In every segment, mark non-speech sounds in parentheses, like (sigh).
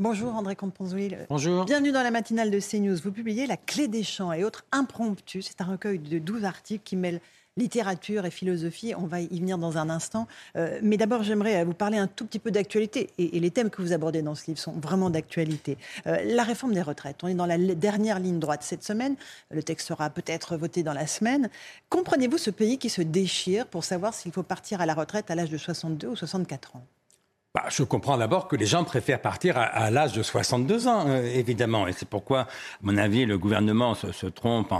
Bonjour André Comte-Ponzouil. Bonjour. Bienvenue dans la matinale de CNews. Vous publiez La clé des champs et autres impromptus. C'est un recueil de 12 articles qui mêlent littérature et philosophie. On va y venir dans un instant. Euh, mais d'abord, j'aimerais vous parler un tout petit peu d'actualité. Et, les thèmes que vous abordez dans ce livre sont vraiment d'actualité. Euh, la réforme des retraites. On est dans la dernière ligne droite cette semaine. Le texte sera peut-être voté dans la semaine. Comprenez-vous ce pays qui se déchire pour savoir s'il faut partir à la retraite à l'âge de 62 ou 64 ans? Bah, je comprends d'abord que les gens préfèrent partir à, l'âge de 62 ans, euh, évidemment. Et c'est pourquoi, à mon avis, le gouvernement se, trompe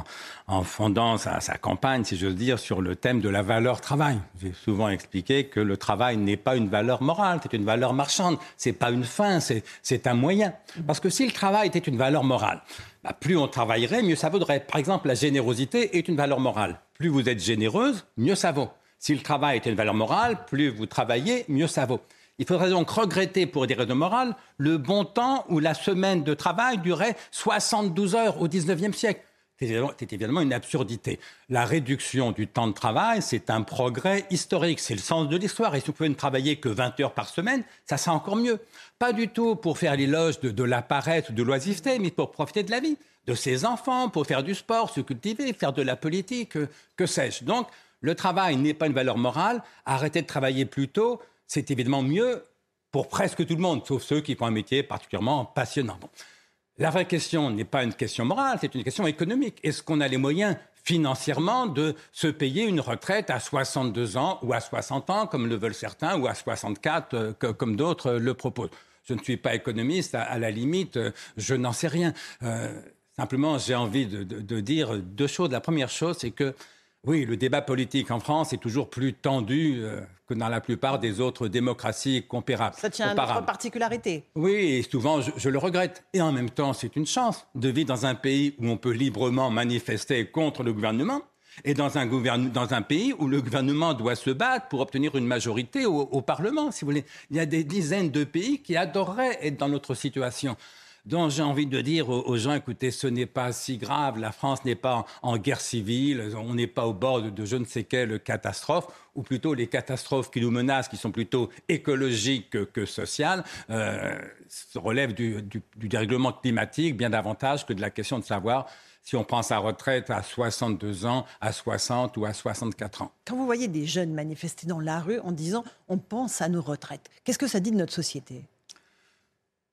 en, fondant sa, campagne, si j'ose dire, sur le thème de la valeur travail. J'ai souvent expliqué que le travail n'est pas une valeur morale, c'est une valeur marchande. C'est pas une fin, c'est un moyen. Parce que si le travail était une valeur morale, bah, plus on travaillerait, mieux ça vaudrait. Par exemple, la générosité est une valeur morale. Plus vous êtes généreuse, mieux ça vaut. Si le travail était une valeur morale, plus vous travaillez, mieux ça vaut. Il faudrait donc regretter, pour des raisons morales, le bon temps où la semaine de travail durait 72 heures au XIXe siècle. C'est évidemment une absurdité. La réduction du temps de travail, c'est un progrès historique. C'est le sens de l'histoire. Et si vous pouvez ne travailler que 20 heures par semaine, ça sera encore mieux. Pas du tout pour faire l'éloge de, de la paresse ou de l'oisiveté, mais pour profiter de la vie, de ses enfants, pour faire du sport, se cultiver, faire de la politique, que sais-je. Donc, le travail n'est pas une valeur morale. Arrêtez de travailler plus tôt c'est évidemment mieux pour presque tout le monde, sauf ceux qui font un métier particulièrement passionnant. La vraie question n'est pas une question morale, c'est une question économique. Est-ce qu'on a les moyens financièrement de se payer une retraite à 62 ans ou à 60 ans, comme le veulent certains, ou à 64, euh, comme d'autres le proposent? Je ne suis pas économiste, à, la limite, euh, je n'en sais rien. Euh, simplement, j'ai envie de, dire deux choses. La première chose, c'est que oui, le débat politique en France est toujours plus tendu euh, que dans la plupart des autres démocraties comparables. Ça tient à notre particularité. Oui, et souvent je, le regrette. Et en même temps, c'est une chance de vivre dans un pays où on peut librement manifester contre le gouvernement et dans un, dans un pays où le gouvernement doit se battre pour obtenir une majorité au, au Parlement, si vous voulez. Il y a des dizaines de pays qui adoreraient être dans notre situation. Donc j'ai envie de dire aux, gens, écoutez, ce n'est pas si grave, la France n'est pas en, guerre civile, on n'est pas au bord de, je ne sais quelle catastrophe, ou plutôt les catastrophes qui nous menacent, qui sont plutôt écologiques que, sociales, euh, relèvent du, dérèglement climatique bien davantage que de la question de savoir si on prend sa retraite à 62 ans, à 60 ou à 64 ans. Quand vous voyez des jeunes manifester dans la rue en disant on pense à nos retraites, qu'est-ce que ça dit de notre société?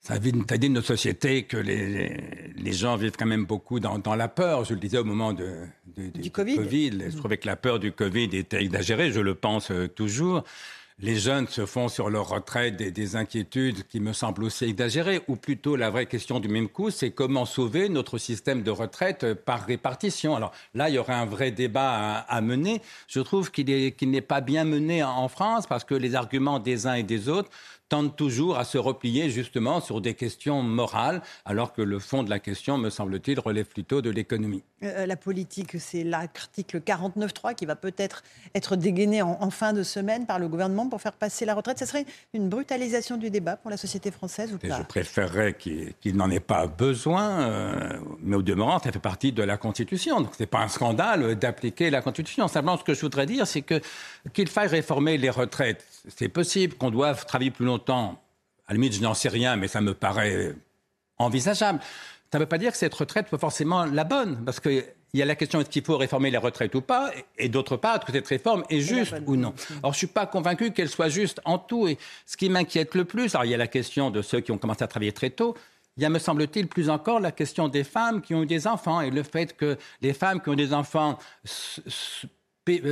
Ça dit de notre société que les, gens vivent quand même beaucoup dans, la peur. Je le disais au moment de, du, COVID. Je trouvais que la peur du Covid était exagérée, je le pense euh, toujours. Les jeunes se font sur leur retraite des, inquiétudes qui me semblent aussi exagérées, ou plutôt la vraie question du même coup, c'est comment sauver notre système de retraite par répartition. Alors là, il y aurait un vrai débat à, mener. Je trouve qu'il n'est pas bien mené en France parce que les arguments des uns et des autres tente toujours à se replier justement sur des questions morales, alors que le fond de la question, me semble-t-il, relève plutôt de l'économie. Euh, la politique, c'est l'article 49.3 qui va peut-être être dégainé en, fin de semaine par le gouvernement pour faire passer la retraite. Ce serait une brutalisation du débat pour la société française ou pas Je préférerais qu'il n'en ait pas besoin, euh, mais au demeurant, ça fait partie de la Constitution. Donc ce n'est pas un scandale d'appliquer la Constitution. Simplement, ce que je voudrais dire, c'est que qu'il faille réformer les retraites, c'est possible. Qu'on doive travailler plus longtemps, à la limite, je n'en sais rien, mais ça me paraît envisageable. Ça ne veut pas dire que cette retraite soit forcément la bonne, parce qu'il y a la question est-ce qu'il faut réformer les retraites ou pas, et d'autre part, que cette réforme est juste ou non? Alors, je ne suis pas convaincu qu'elle soit juste en tout. Et ce qui m'inquiète le plus, alors il y a la question de ceux qui ont commencé à travailler très tôt, il y a, me semble-t-il, plus encore la question des femmes qui ont eu des enfants et le fait que les femmes qui ont des enfants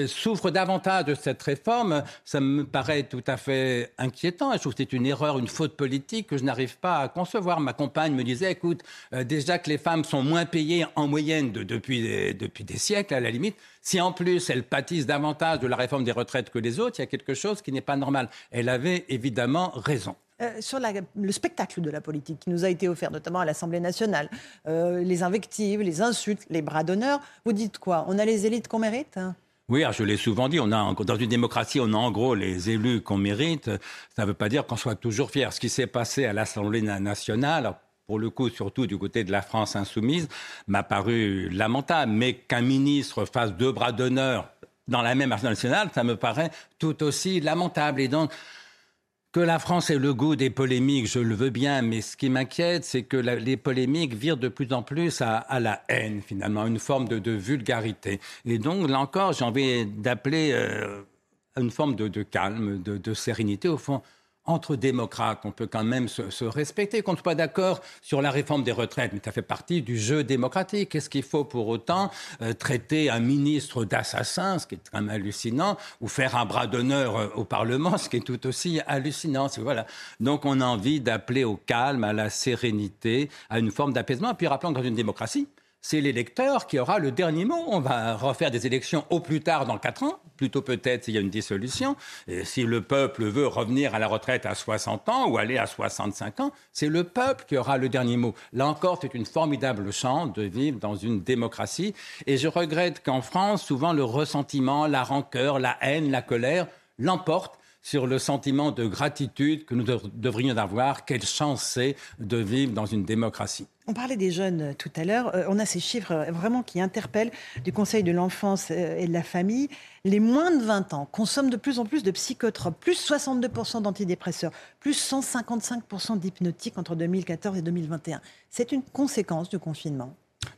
souffre davantage de cette réforme, ça me paraît tout à fait inquiétant. je trouve que c'est une erreur, une faute politique que je n'arrive pas à concevoir. Ma compagne me disait, écoute, euh, déjà que les femmes sont moins payées en moyenne depuis, des, depuis des siècles, à la limite, si en plus elles pâtissent davantage de la réforme des retraites que les autres, il y a quelque chose qui n'est pas normal. Elle avait évidemment raison. Euh, sur le spectacle de la politique qui nous a été offert, notamment à l'Assemblée nationale, les invectives, les insultes, les bras d'honneur, vous dites quoi? On a les élites qu'on mérite hein? Oui, je l'ai souvent dit, on a, dans une démocratie, on a en gros les élus qu'on mérite. Ça ne veut pas dire qu'on soit toujours fier. Ce qui s'est passé à l'Assemblée nationale, pour le coup, surtout du côté de la France insoumise, m'a paru lamentable. Mais qu'un ministre fasse deux bras d'honneur dans la même Assemblée nationale, ça me paraît tout aussi lamentable. Et donc, que la France ait le goût des polémiques, je le veux bien, mais ce qui m'inquiète, c'est que les polémiques virent de plus en plus à, la haine, finalement, une forme de, vulgarité. Et donc, là encore, j'ai envie d'appeler euh, une forme de, calme, de, sérénité, au fond entre démocrates, on peut quand même se, respecter, qu'on ne soit pas d'accord sur la réforme des retraites, mais ça fait partie du jeu démocratique. Qu'est-ce qu'il faut pour autant euh, traiter un ministre d'assassin, ce qui est quand même hallucinant, ou faire un bras d'honneur euh, au Parlement, (laughs) ce qui est tout aussi hallucinant. Voilà. Donc on a envie d'appeler au calme, à la sérénité, à une forme d'apaisement. Et puis rappelons que dans une démocratie, c'est l'électeur qui aura le dernier mot. On va refaire des élections au plus tard dans quatre ans, plutôt peut-être s'il y a une dissolution. Et si le peuple veut revenir à la retraite à 60 ans ou aller à 65 ans, c'est le peuple qui aura le dernier mot. Là encore, c'est une formidable chance de vivre dans une démocratie. Et je regrette qu'en France, souvent le ressentiment, la rancœur, la haine, la colère l'emportent sur le sentiment de gratitude que nous devrions avoir. Quelle chance c'est de vivre dans une démocratie. On parlait des jeunes euh, tout à l'heure. Euh, on a ces chiffres euh, vraiment qui interpellent du Conseil de l'enfance et de la famille. Les moins de 20 ans consomment de plus en plus de psychotropes, plus 62% d'antidépresseurs, plus 155% d'hypnotiques entre 2014 et 2021. C'est une conséquence du confinement.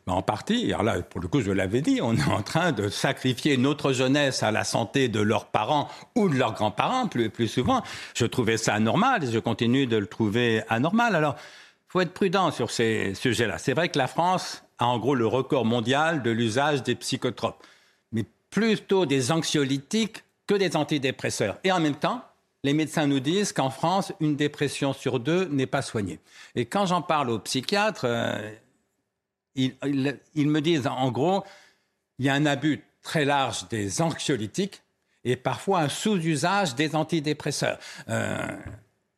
En partie, alors là, pour le coup, je l'avais dit, on est en train de sacrifier notre jeunesse à la santé de leurs parents ou de leurs grands-parents, plus, plus souvent. Je trouvais ça anormal et je continue de le trouver anormal. Alors, il faut être prudent sur ces sujets-là. C'est vrai que la France a en gros le record mondial de l'usage des psychotropes, mais plutôt des anxiolytiques que des antidépresseurs. Et en même temps, les médecins nous disent qu'en France, une dépression sur deux n'est pas soignée. Et quand j'en parle aux psychiatres, euh, ils, me disent en gros, il y a un abus très large des anxiolytiques et parfois un sous-usage des antidépresseurs. Euh,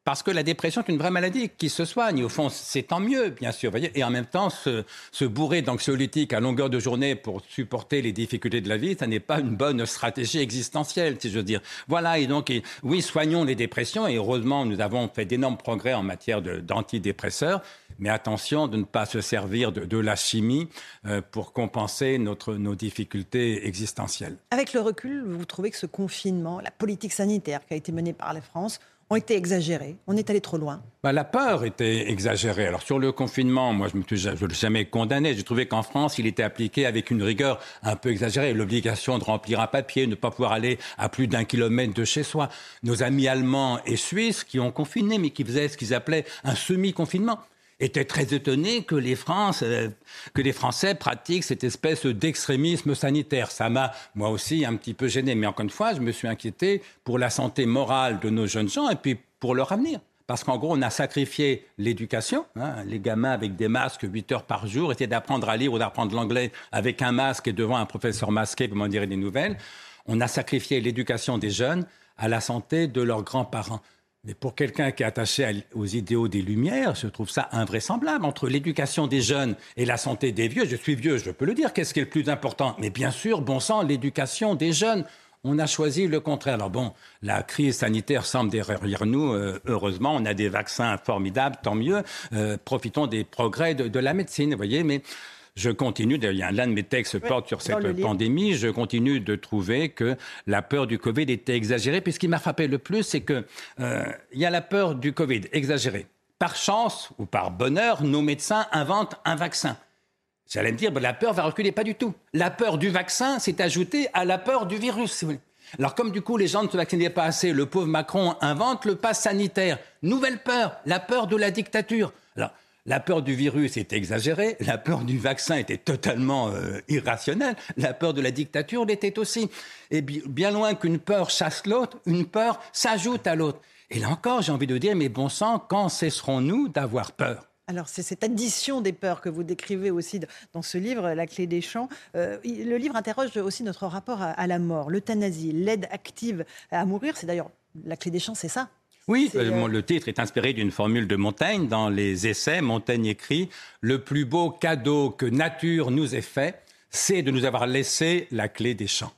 parce que la dépression est une vraie maladie qui se soigne. Au fond, c'est tant mieux, bien sûr. Et en même temps, se, bourrer d'anxiolytiques à longueur de journée pour supporter les difficultés de la vie, ça n'est pas une bonne stratégie existentielle, si je veux dire. Voilà, et donc, oui, soignons les dépressions, et heureusement, nous avons fait d'énormes progrès en matière d'antidépresseurs, mais attention de ne pas se servir de, la chimie euh, pour compenser notre, nos difficultés existentielles. Avec le recul, vous trouvez que ce confinement, la politique sanitaire qui a été menée par la France, ont été exagérés. On est allé trop loin. Bah, la peur était exagérée. Alors sur le confinement, moi je ne l'ai jamais condamné. J'ai trouvé qu'en France, il était appliqué avec une rigueur un peu exagérée. L'obligation de remplir un papier, ne pas pouvoir aller à plus d'un kilomètre de chez soi. Nos amis allemands et suisses qui ont confiné, mais qui faisaient ce qu'ils appelaient un semi-confinement était très étonné que les, France, euh, que les Français pratiquent cette espèce d'extrémisme sanitaire. Ça m'a, moi aussi, un petit peu gêné. Mais encore une fois, je me suis inquiété pour la santé morale de nos jeunes gens et puis pour leur avenir. Parce qu'en gros, on a sacrifié l'éducation. Hein. Les gamins avec des masques 8 heures par jour essayer d'apprendre à lire ou d'apprendre l'anglais avec un masque et devant un professeur masqué pour m'en dire des nouvelles. On a sacrifié l'éducation des jeunes à la santé de leurs grands-parents. Mais pour quelqu'un qui est attaché aux idéaux des Lumières, je trouve ça invraisemblable. Entre l'éducation des jeunes et la santé des vieux, je suis vieux, je peux le dire, qu'est-ce qui est le plus important? Mais bien sûr, bon sang, l'éducation des jeunes. On a choisi le contraire. Alors bon, la crise sanitaire semble derrière nous. Euh, heureusement, on a des vaccins formidables, tant mieux. Euh, profitons des progrès de, de la médecine, vous voyez. Mais je continue, l'un de mes textes porte sur cette pandémie, je continue de trouver que la peur du Covid était exagérée. Puis ce qui m'a frappé le plus, c'est qu'il euh, y a la peur du Covid exagérée. Par chance ou par bonheur, nos médecins inventent un vaccin. J'allais me dire, ben, la peur va reculer, pas du tout. La peur du vaccin s'est ajoutée à la peur du virus. Alors comme du coup les gens ne se vaccinaient pas assez, le pauvre Macron invente le pass sanitaire. Nouvelle peur, la peur de la dictature. Alors la peur du virus était exagérée, la peur du vaccin était totalement euh, irrationnelle, la peur de la dictature l'était aussi. Et bien loin qu'une peur chasse l'autre, une peur s'ajoute à l'autre. Et là encore, j'ai envie de dire, mais bon sang, quand cesserons-nous d'avoir peur? Alors, c'est cette addition des peurs que vous décrivez aussi dans ce livre, La clé des champs. Euh, le livre interroge aussi notre rapport à, à la mort, l'euthanasie, l'aide active à mourir. C'est d'ailleurs, La clé des champs, c'est ça oui, euh, le titre est inspiré d'une formule de Montaigne. Dans les essais, Montaigne écrit Le plus beau cadeau que nature nous ait fait, c'est de nous avoir laissé la clé des champs.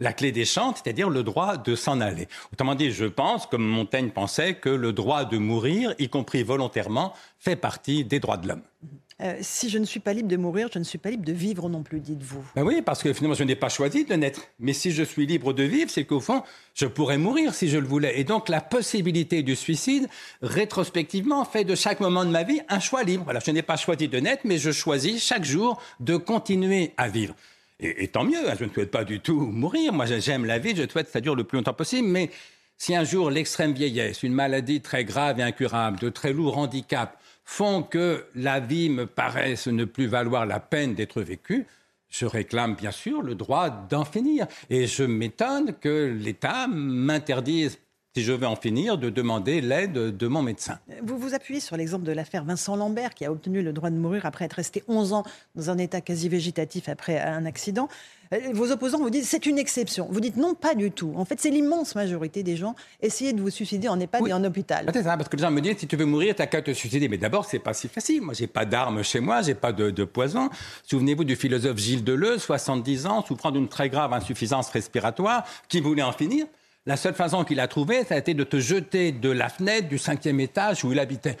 La clé des champs, c'est-à-dire le droit de s'en aller. Autrement dit, je pense, comme Montaigne pensait, que le droit de mourir, y compris volontairement, fait partie des droits de l'homme. Euh, si je ne suis pas libre de mourir, je ne suis pas libre de vivre non plus, dites-vous. Ben oui, parce que finalement, je n'ai pas choisi de naître. Mais si je suis libre de vivre, c'est qu'au fond, je pourrais mourir si je le voulais. Et donc, la possibilité du suicide, rétrospectivement, fait de chaque moment de ma vie un choix libre. Je n'ai pas choisi de naître, mais je choisis chaque jour de continuer à vivre. Et, tant mieux, je ne souhaite pas du tout mourir. Moi, j'aime la vie, je souhaite que ça dure le plus longtemps possible. Mais si un jour l'extrême vieillesse, une maladie très grave et incurable, de très lourds handicaps, font que la vie me paraisse ne plus valoir la peine d'être vécue, je réclame bien sûr le droit d'en finir. Et je m'étonne que l'État m'interdise si je veux en finir, de demander l'aide de mon médecin. Vous vous appuyez sur l'exemple de l'affaire Vincent Lambert, qui a obtenu le droit de mourir après être resté 11 ans dans un état quasi végétatif après un accident. Euh, vos opposants vous disent c'est une exception. Vous dites non, pas du tout. En fait, c'est l'immense majorité des gens. Essayez de vous suicider en EHPAD et en hôpital. C'est ça, parce que les gens me disent si tu veux mourir, t'as qu'à te suicider. Mais d'abord, c'est pas si facile. Moi, j'ai pas d'armes chez moi, j'ai pas de, de, poison. Souvenez-vous du philosophe Gilles Deleuze, 70 ans, souffrant d'une très grave insuffisance respiratoire, qui voulait en finir. La seule façon qu'il a trouvée, ça a été de te jeter de la fenêtre du cinquième étage où il habitait.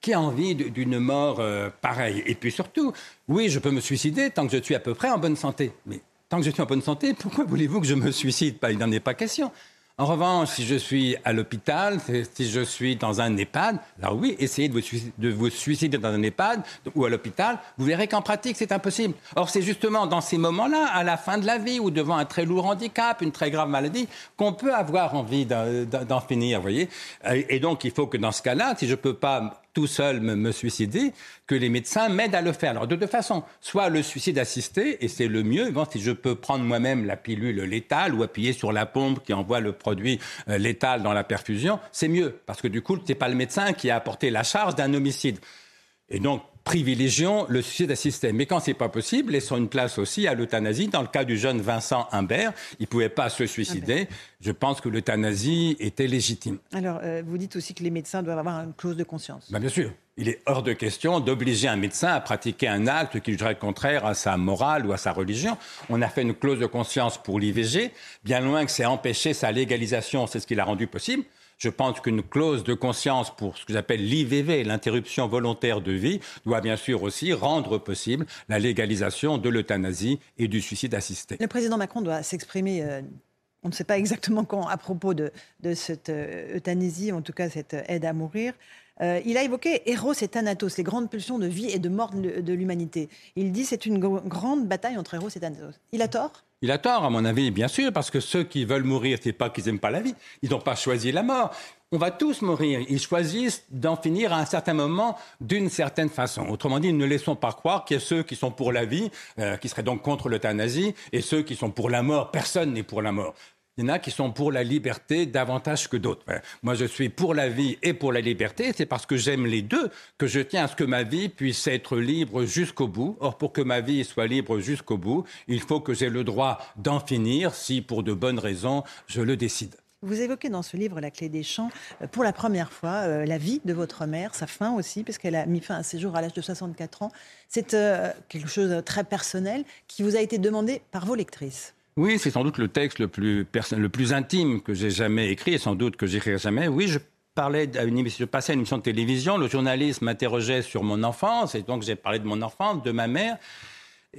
Qui a envie d'une mort euh, pareille? Et puis surtout, oui, je peux me suicider tant que je suis à peu près en bonne santé. Mais tant que je suis en bonne santé, pourquoi voulez-vous que je me suicide? Il n'en est pas question. En revanche, si je suis à l'hôpital, si je suis dans un EHPAD, alors oui, essayez de vous, suicider, dans un EHPAD ou à l'hôpital, vous verrez qu'en pratique, c'est impossible. Or, c'est justement dans ces moments-là, à la fin de la vie ou devant un très lourd handicap, une très grave maladie, qu'on peut avoir envie d'en finir, vous voyez. Et donc, il faut que dans ce cas-là, si je ne peux pas tout seul me, suicider, que les médecins m'aident à le faire. Alors de deux façons, soit le suicide assisté, et c'est le mieux, si je peux prendre moi-même la pilule létale ou appuyer sur la pompe qui envoie le produit euh, létal dans la perfusion, c'est mieux, parce que du coup, ce n'est pas le médecin qui a apporté la charge d'un homicide. Et donc, privilégions le suicide assisté. Mais quand c'est pas possible, laissons une place aussi à l'euthanasie. Dans le cas du jeune Vincent Humbert, il pouvait pas se suicider. Je pense que l'euthanasie était légitime. Alors, euh, vous dites aussi que les médecins doivent avoir une clause de conscience. Ben, bien sûr. Il est hors de question d'obliger un médecin à pratiquer un acte qui serait contraire à sa morale ou à sa religion. On a fait une clause de conscience pour l'IVG, bien loin que c'est empêcher sa légalisation, c'est ce qui l'a rendu possible. Je pense qu'une clause de conscience pour ce que j'appelle l'IVV, l'interruption volontaire de vie, doit bien sûr aussi rendre possible la légalisation de l'euthanasie et du suicide assisté. Le président Macron doit s'exprimer. Euh, on ne sait pas exactement quand à propos de, cette euh, euthanasie, en tout cas cette aide à mourir. Euh, il a évoqué Eros et Thanatos, les grandes pulsions de vie et de mort de, l'humanité. Il dit c'est une grande bataille entre Eros et Thanatos. Il a tort? Il a tort, à mon avis, bien sûr, parce que ceux qui veulent mourir, c'est pas qu'ils n'aiment pas la vie. Ils n'ont pas choisi la mort. On va tous mourir. Ils choisissent d'en finir à un certain moment d'une certaine façon. Autrement dit, ne laissons pas croire qu'il y a ceux qui sont pour la vie, euh, qui seraient donc contre l'euthanasie, et ceux qui sont pour la mort. Personne n'est pour la mort. Il y en a qui sont pour la liberté davantage que d'autres. Moi, je suis pour la vie et pour la liberté. C'est parce que j'aime les deux que je tiens à ce que ma vie puisse être libre jusqu'au bout. Or, pour que ma vie soit libre jusqu'au bout, il faut que j'ai le droit d'en finir si, pour de bonnes raisons, je le décide. Vous évoquez dans ce livre La clé des champs, euh, pour la première fois, euh, la vie de votre mère, sa fin aussi, puisqu'elle a mis fin à ses jours à l'âge de 64 ans. C'est euh, quelque chose de très personnel qui vous a été demandé par vos lectrices. Oui, c'est sans doute le texte le plus, le plus intime que j'ai jamais écrit et sans doute que j'écrirai jamais. Oui, je parlais une je passais à une émission de télévision, le journaliste m'interrogeait sur mon enfance et donc j'ai parlé de mon enfance, de ma mère.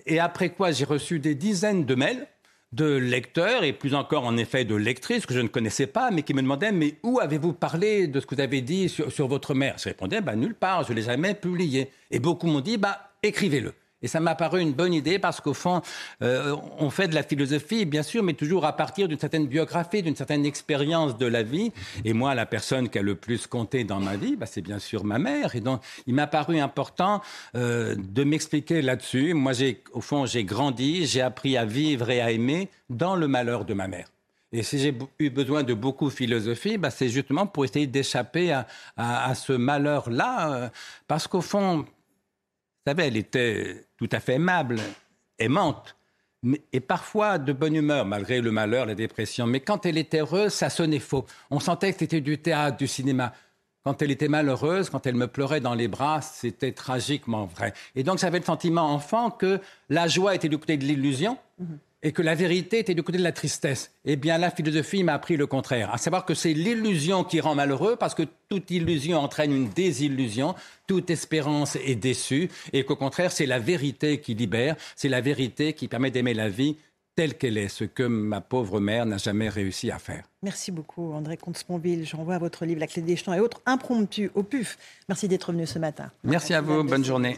Et après quoi, j'ai reçu des dizaines de mails de lecteurs et plus encore en effet de lectrices que je ne connaissais pas, mais qui me demandaient mais où avez-vous parlé de ce que vous avez dit sur, votre mère? Je répondais bah, nulle part, je ne l'ai jamais publié. Et beaucoup m'ont dit bah écrivez-le. Et ça m'a paru une bonne idée parce qu'au fond, euh, on fait de la philosophie, bien sûr, mais toujours à partir d'une certaine biographie, d'une certaine expérience de la vie. Et moi, la personne qui a le plus compté dans ma vie, bah, c'est bien sûr ma mère. Et donc, il m'a paru important euh, de m'expliquer là-dessus. Moi, j'ai, au fond, j'ai grandi, j'ai appris à vivre et à aimer dans le malheur de ma mère. Et si j'ai eu besoin de beaucoup de philosophie, bah, c'est justement pour essayer d'échapper à, ce malheur-là, euh, parce qu'au fond, savez, elle était tout à fait aimable, aimante, et parfois de bonne humeur, malgré le malheur, la dépression. Mais quand elle était heureuse, ça sonnait faux. On sentait que c'était du théâtre, du cinéma. Quand elle était malheureuse, quand elle me pleurait dans les bras, c'était tragiquement vrai. Et donc j'avais le sentiment enfant que la joie était du côté de l'illusion. Mhm. Et que la vérité était du côté de la tristesse. Eh bien, la philosophie m'a appris le contraire, à savoir que c'est l'illusion qui rend malheureux, parce que toute illusion entraîne une désillusion, toute espérance est déçue, et qu'au contraire, c'est la vérité qui libère, c'est la vérité qui permet d'aimer la vie telle qu'elle est, ce que ma pauvre mère n'a jamais réussi à faire. Merci beaucoup, André Comte-Sponville. Je renvoie à votre livre La clé des champs et autres impromptus au PUF. Merci d'être venu ce matin. Merci à vous, bonne journée.